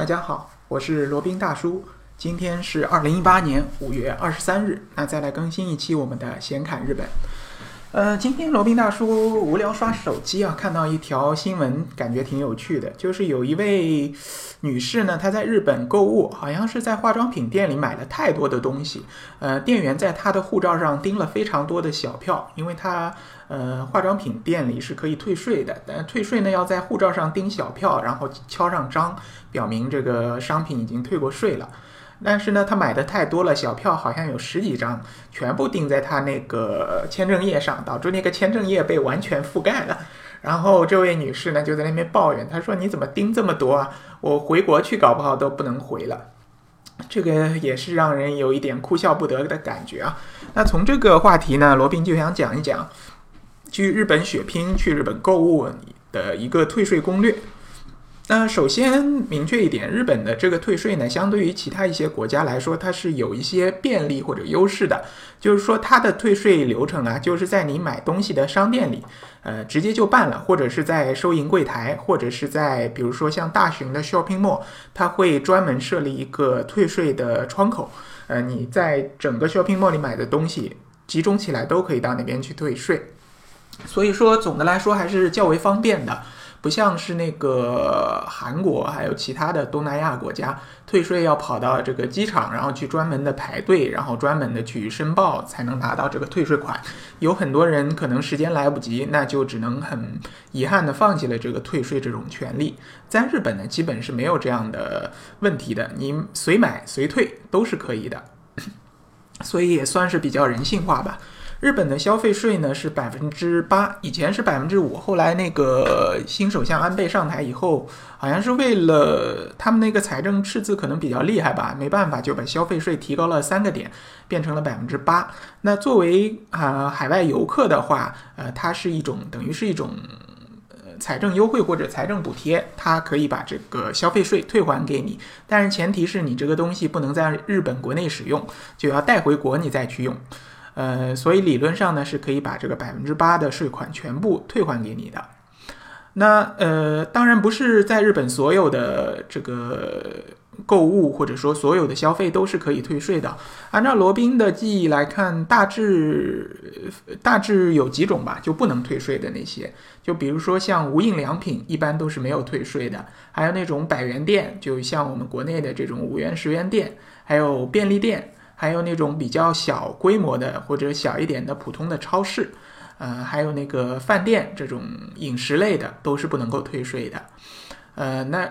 大家好，我是罗宾大叔。今天是二零一八年五月二十三日，那再来更新一期我们的闲侃日本。呃，今天罗宾大叔无聊刷手机啊，看到一条新闻，感觉挺有趣的，就是有一位女士呢，她在日本购物，好像是在化妆品店里买了太多的东西，呃，店员在她的护照上钉了非常多的小票，因为她呃化妆品店里是可以退税的，但退税呢要在护照上钉小票，然后敲上章，表明这个商品已经退过税了。但是呢，他买的太多了，小票好像有十几张，全部钉在他那个签证页上，导致那个签证页被完全覆盖了。然后这位女士呢就在那边抱怨，她说：“你怎么钉这么多啊？我回国去搞不好都不能回了。”这个也是让人有一点哭笑不得的感觉啊。那从这个话题呢，罗宾就想讲一讲去日本血拼、去日本购物的一个退税攻略。那首先明确一点，日本的这个退税呢，相对于其他一些国家来说，它是有一些便利或者优势的。就是说，它的退税流程啊，就是在你买东西的商店里，呃，直接就办了，或者是在收银柜台，或者是在比如说像大型的 shopping mall，它会专门设立一个退税的窗口。呃，你在整个 shopping mall 里买的东西集中起来，都可以到那边去退税。所以说，总的来说还是较为方便的。不像是那个韩国，还有其他的东南亚国家，退税要跑到这个机场，然后去专门的排队，然后专门的去申报，才能拿到这个退税款。有很多人可能时间来不及，那就只能很遗憾的放弃了这个退税这种权利。在日本呢，基本是没有这样的问题的，你随买随退都是可以的，所以也算是比较人性化吧。日本的消费税呢是百分之八，以前是百分之五，后来那个新首相安倍上台以后，好像是为了他们那个财政赤字可能比较厉害吧，没办法就把消费税提高了三个点，变成了百分之八。那作为啊海外游客的话，呃，它是一种等于是一种呃财政优惠或者财政补贴，它可以把这个消费税退还给你，但是前提是你这个东西不能在日本国内使用，就要带回国你再去用。呃，所以理论上呢，是可以把这个百分之八的税款全部退还给你的。那呃，当然不是在日本所有的这个购物或者说所有的消费都是可以退税的。按照罗宾的记忆来看，大致大致有几种吧，就不能退税的那些，就比如说像无印良品，一般都是没有退税的。还有那种百元店，就像我们国内的这种五元十元店，还有便利店。还有那种比较小规模的或者小一点的普通的超市，呃，还有那个饭店这种饮食类的都是不能够退税的。呃，那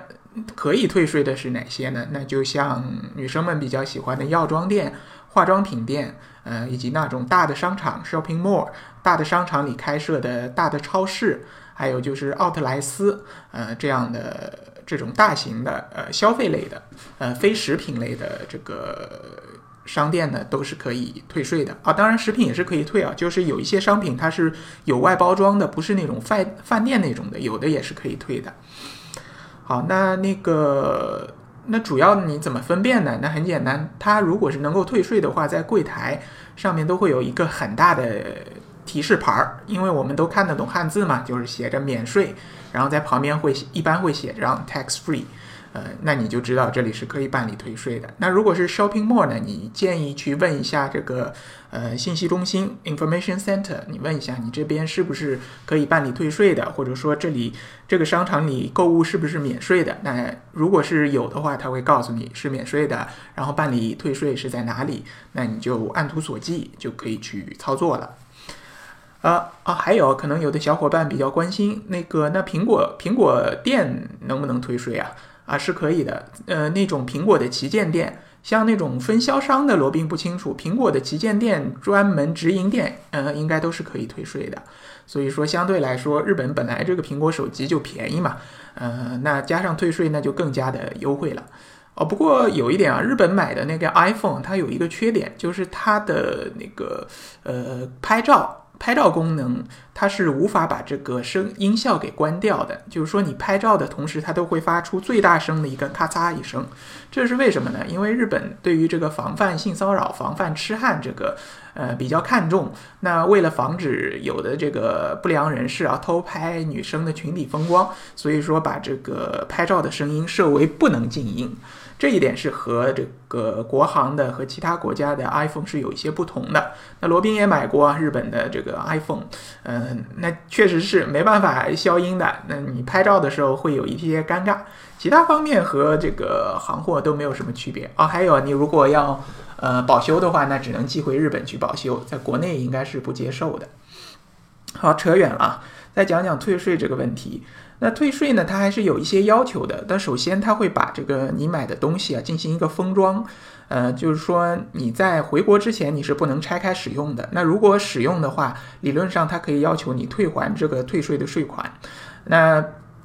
可以退税的是哪些呢？那就像女生们比较喜欢的药妆店、化妆品店，呃，以及那种大的商场 （shopping mall）、大的商场里开设的大的超市，还有就是奥特莱斯，呃，这样的这种大型的呃消费类的，呃，非食品类的这个。商店呢都是可以退税的啊，当然食品也是可以退啊，就是有一些商品它是有外包装的，不是那种饭饭店那种的，有的也是可以退的。好，那那个那主要你怎么分辨呢？那很简单，它如果是能够退税的话，在柜台上面都会有一个很大的提示牌儿，因为我们都看得懂汉字嘛，就是写着免税，然后在旁边会一般会写着 tax free。呃，那你就知道这里是可以办理退税的。那如果是 shopping mall 呢？你建议去问一下这个呃信息中心 information center，你问一下你这边是不是可以办理退税的，或者说这里这个商场里购物是不是免税的？那如果是有的话，他会告诉你是免税的，然后办理退税是在哪里，那你就按图索骥就可以去操作了。啊啊，还有可能有的小伙伴比较关心那个，那苹果苹果店能不能退税啊？啊，是可以的。呃，那种苹果的旗舰店，像那种分销商的，罗宾不清楚。苹果的旗舰店、专门直营店，呃，应该都是可以退税的。所以说，相对来说，日本本来这个苹果手机就便宜嘛，呃，那加上退税，那就更加的优惠了。哦，不过有一点啊，日本买的那个 iPhone，它有一个缺点，就是它的那个呃拍照。拍照功能它是无法把这个声音效给关掉的，就是说你拍照的同时，它都会发出最大声的一个咔嚓一声。这是为什么呢？因为日本对于这个防范性骚扰、防范痴汉这个呃比较看重。那为了防止有的这个不良人士啊偷拍女生的群体风光，所以说把这个拍照的声音设为不能静音。这一点是和这个国行的和其他国家的 iPhone 是有一些不同的。那罗宾也买过日本的这个 iPhone，嗯，那确实是没办法消音的。那你拍照的时候会有一些尴尬，其他方面和这个行货都没有什么区别啊。还有你如果要呃保修的话，那只能寄回日本去保修，在国内应该是不接受的。好，扯远了，再讲讲退税这个问题。那退税呢？它还是有一些要求的。但首先，它会把这个你买的东西啊进行一个封装，呃，就是说你在回国之前你是不能拆开使用的。那如果使用的话，理论上它可以要求你退还这个退税的税款。那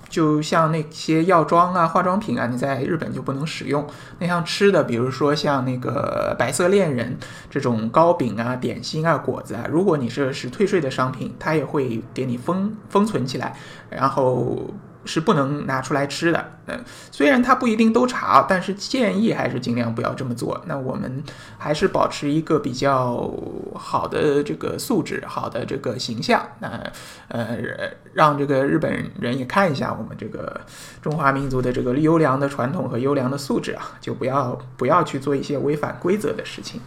就像那些药妆啊、化妆品啊，你在日本就不能使用。那像吃的，比如说像那个白色恋人这种糕饼啊、点心啊、果子啊，如果你这是退税的商品，它也会给你封封存起来，然后。是不能拿出来吃的。嗯，虽然它不一定都查，但是建议还是尽量不要这么做。那我们还是保持一个比较好的这个素质，好的这个形象。那呃，让这个日本人也看一下我们这个中华民族的这个优良的传统和优良的素质啊，就不要不要去做一些违反规则的事情。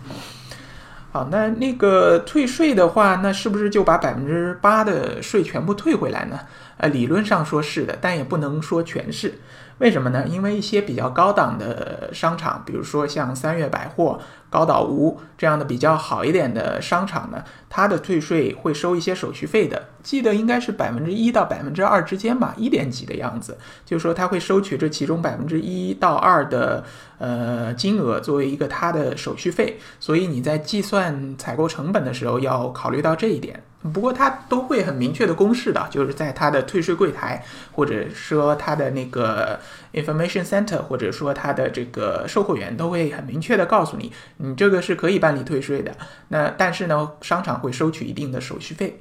好，那那个退税的话，那是不是就把百分之八的税全部退回来呢？呃，理论上说是的，但也不能说全是。为什么呢？因为一些比较高档的商场，比如说像三月百货。高岛屋这样的比较好一点的商场呢，它的退税会收一些手续费的，记得应该是百分之一到百分之二之间吧，一点几的样子。就是说他会收取这其中百分之一到二的呃金额作为一个他的手续费，所以你在计算采购成本的时候要考虑到这一点。不过他都会很明确的公示的，就是在他的退税柜台，或者说他的那个 information center，或者说他的这个售货员都会很明确的告诉你。你这个是可以办理退税的，那但是呢，商场会收取一定的手续费。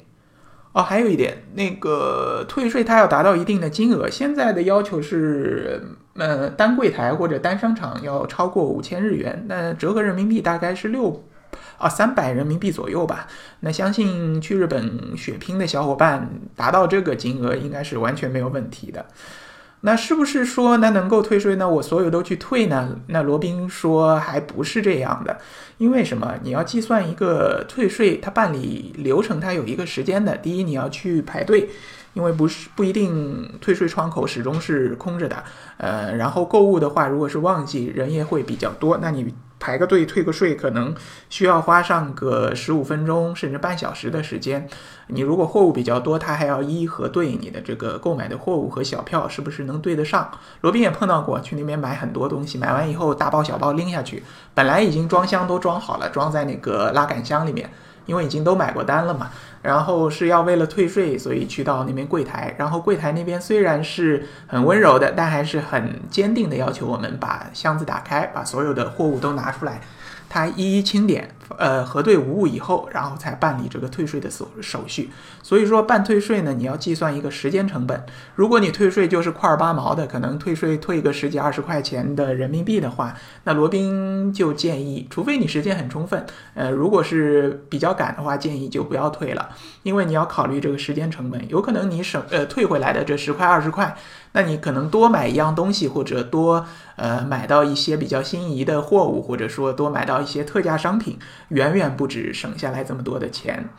哦，还有一点，那个退税它要达到一定的金额，现在的要求是，呃，单柜台或者单商场要超过五千日元，那折合人民币大概是六啊三百人民币左右吧。那相信去日本血拼的小伙伴达到这个金额应该是完全没有问题的。那是不是说那能够退税呢？我所有都去退呢？那罗宾说还不是这样的，因为什么？你要计算一个退税，它办理流程它有一个时间的。第一，你要去排队，因为不是不一定退税窗口始终是空着的。呃，然后购物的话，如果是旺季，人也会比较多，那你。排个队退个税，可能需要花上个十五分钟甚至半小时的时间。你如果货物比较多，他还要一一核对你的这个购买的货物和小票是不是能对得上。罗宾也碰到过，去那边买很多东西，买完以后大包小包拎下去，本来已经装箱都装好了，装在那个拉杆箱里面。因为已经都买过单了嘛，然后是要为了退税，所以去到那边柜台，然后柜台那边虽然是很温柔的，但还是很坚定的要求我们把箱子打开，把所有的货物都拿出来。他一一清点，呃，核对无误以后，然后才办理这个退税的手手续。所以说办退税呢，你要计算一个时间成本。如果你退税就是块儿八毛的，可能退税退个十几二十块钱的人民币的话，那罗宾就建议，除非你时间很充分，呃，如果是比较赶的话，建议就不要退了，因为你要考虑这个时间成本，有可能你省呃退回来的这十块二十块。那你可能多买一样东西，或者多呃买到一些比较心仪的货物，或者说多买到一些特价商品，远远不止省下来这么多的钱。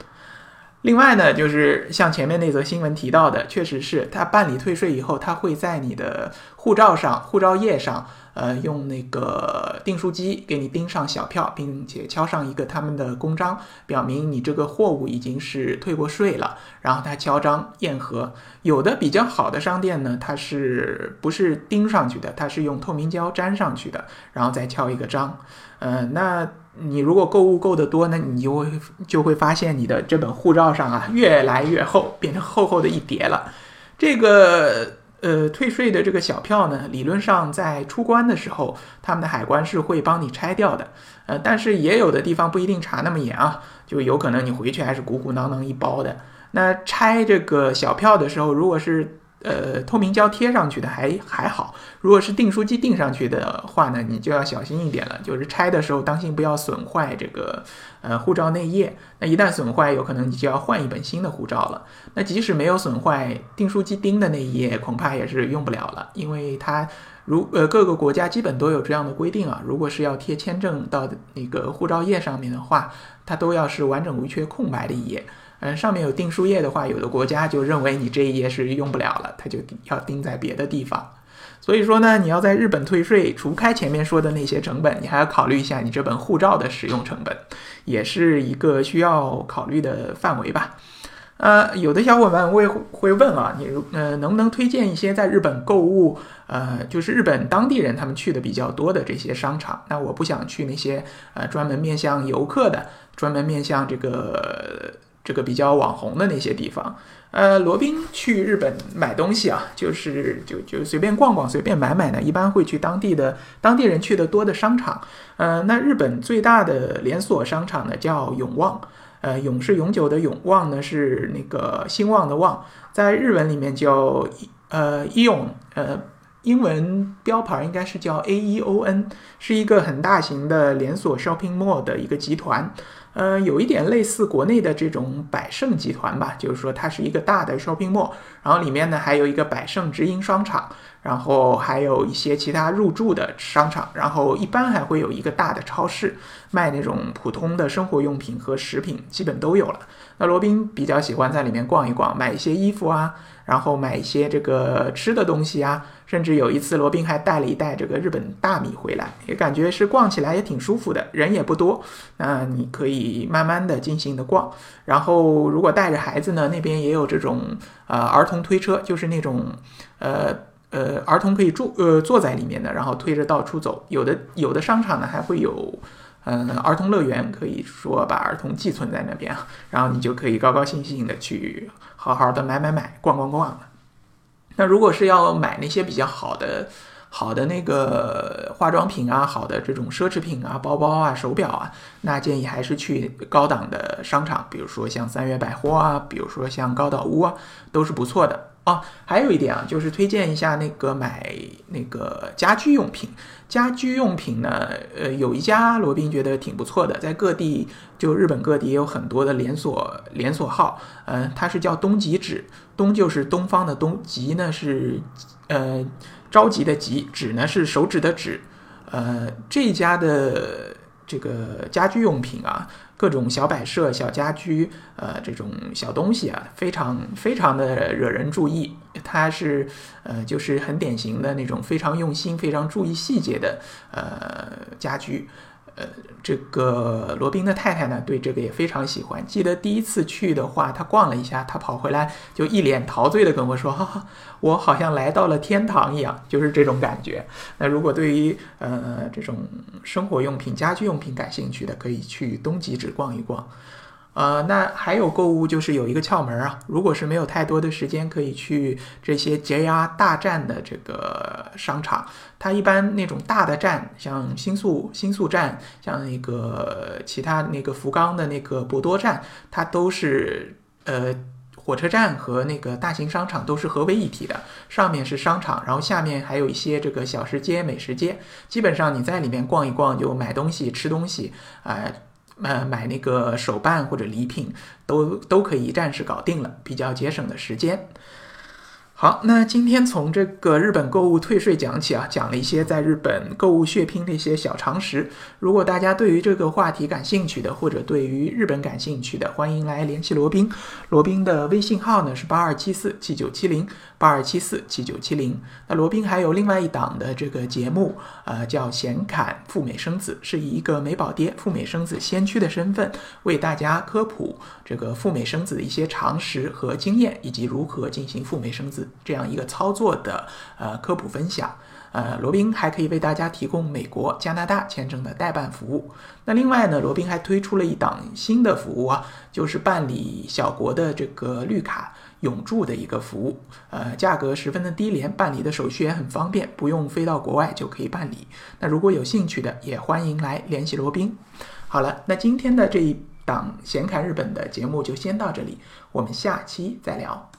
另外呢，就是像前面那则新闻提到的，确实是他办理退税以后，他会在你的护照上、护照页上。呃，用那个订书机给你钉上小票，并且敲上一个他们的公章，表明你这个货物已经是退过税了。然后他敲章验核。有的比较好的商店呢，它是不是钉上去的？它是用透明胶粘上去的，然后再敲一个章。呃，那你如果购物购得多，那你就会就会发现你的这本护照上啊越来越厚，变成厚厚的一叠了。这个。呃，退税的这个小票呢，理论上在出关的时候，他们的海关是会帮你拆掉的。呃，但是也有的地方不一定查那么严啊，就有可能你回去还是鼓鼓囊囊一包的。那拆这个小票的时候，如果是呃透明胶贴上去的还还好，如果是订书机订上去的话呢，你就要小心一点了，就是拆的时候当心不要损坏这个呃护照内页。那一旦损坏，有可能你就要换一本新的护照了。那即使没有损坏，订书机钉的那一页恐怕也是用不了了，因为它如呃各个国家基本都有这样的规定啊，如果是要贴签证到那个护照页上面的话，它都要是完整无缺空白的一页。嗯，上面有订书页的话，有的国家就认为你这一页是用不了了，它就要订在别的地方。所以说呢，你要在日本退税，除开前面说的那些成本，你还要考虑一下你这本护照的使用成本，也是一个需要考虑的范围吧。呃，有的小伙伴会会问啊，你呃能不能推荐一些在日本购物，呃，就是日本当地人他们去的比较多的这些商场？那我不想去那些呃专门面向游客的，专门面向这个。这个比较网红的那些地方，呃，罗宾去日本买东西啊，就是就就随便逛逛，随便买买呢，一般会去当地的当地人去的多的商场。呃，那日本最大的连锁商场呢叫永旺，呃，永是永久的永，旺呢是那个兴旺的旺，在日文里面叫呃伊永，呃，英文标牌应该是叫 A E O N，是一个很大型的连锁 shopping mall 的一个集团。呃，有一点类似国内的这种百盛集团吧，就是说它是一个大的 shopping mall，然后里面呢还有一个百盛直营商场，然后还有一些其他入驻的商场，然后一般还会有一个大的超市，卖那种普通的生活用品和食品，基本都有了。那罗宾比较喜欢在里面逛一逛，买一些衣服啊。然后买一些这个吃的东西啊，甚至有一次罗宾还带了一袋这个日本大米回来，也感觉是逛起来也挺舒服的，人也不多，那你可以慢慢的进行的逛。然后如果带着孩子呢，那边也有这种呃儿童推车，就是那种呃呃儿童可以住呃坐在里面的，然后推着到处走。有的有的商场呢还会有嗯儿童乐园，可以说把儿童寄存在那边，然后你就可以高高兴兴的去。好好的买买买，逛逛逛那如果是要买那些比较好的、好的那个化妆品啊，好的这种奢侈品啊，包包啊，手表啊，那建议还是去高档的商场，比如说像三月百货啊，比如说像高岛屋啊，都是不错的。啊，还有一点啊，就是推荐一下那个买那个家居用品。家居用品呢，呃，有一家罗宾觉得挺不错的，在各地就日本各地也有很多的连锁连锁号。嗯，它是叫东极纸，东就是东方的东，极呢是呃着急的急，纸呢是手指的指。呃，这家的这个家居用品啊。各种小摆设、小家居，呃，这种小东西啊，非常非常的惹人注意。它是，呃，就是很典型的那种非常用心、非常注意细节的，呃，家居。呃，这个罗宾的太太呢，对这个也非常喜欢。记得第一次去的话，他逛了一下，他跑回来就一脸陶醉的跟我说：“哈哈，我好像来到了天堂一样，就是这种感觉。”那如果对于呃这种生活用品、家居用品感兴趣的，可以去东极只逛一逛。呃，那还有购物就是有一个窍门啊，如果是没有太多的时间，可以去这些 JR 大站的这个商场。它一般那种大的站，像新宿新宿站，像那个其他那个福冈的那个博多站，它都是呃火车站和那个大型商场都是合为一体的。上面是商场，然后下面还有一些这个小吃街、美食街。基本上你在里面逛一逛，就买东西、吃东西，哎。买那个手办或者礼品，都都可以暂时搞定了，比较节省的时间。好，那今天从这个日本购物退税讲起啊，讲了一些在日本购物血拼的一些小常识。如果大家对于这个话题感兴趣的，或者对于日本感兴趣的，欢迎来联系罗宾。罗宾的微信号呢是八二七四七九七零八二七四七九七零。那罗宾还有另外一档的这个节目，呃，叫显侃赴美生子，是以一个美宝爹赴美生子先驱的身份，为大家科普这个赴美生子的一些常识和经验，以及如何进行赴美生子。这样一个操作的呃科普分享，呃，罗宾还可以为大家提供美国、加拿大签证的代办服务。那另外呢，罗宾还推出了一档新的服务啊，就是办理小国的这个绿卡永住的一个服务，呃，价格十分的低廉，办理的手续也很方便，不用飞到国外就可以办理。那如果有兴趣的，也欢迎来联系罗宾。好了，那今天的这一档闲侃日本的节目就先到这里，我们下期再聊。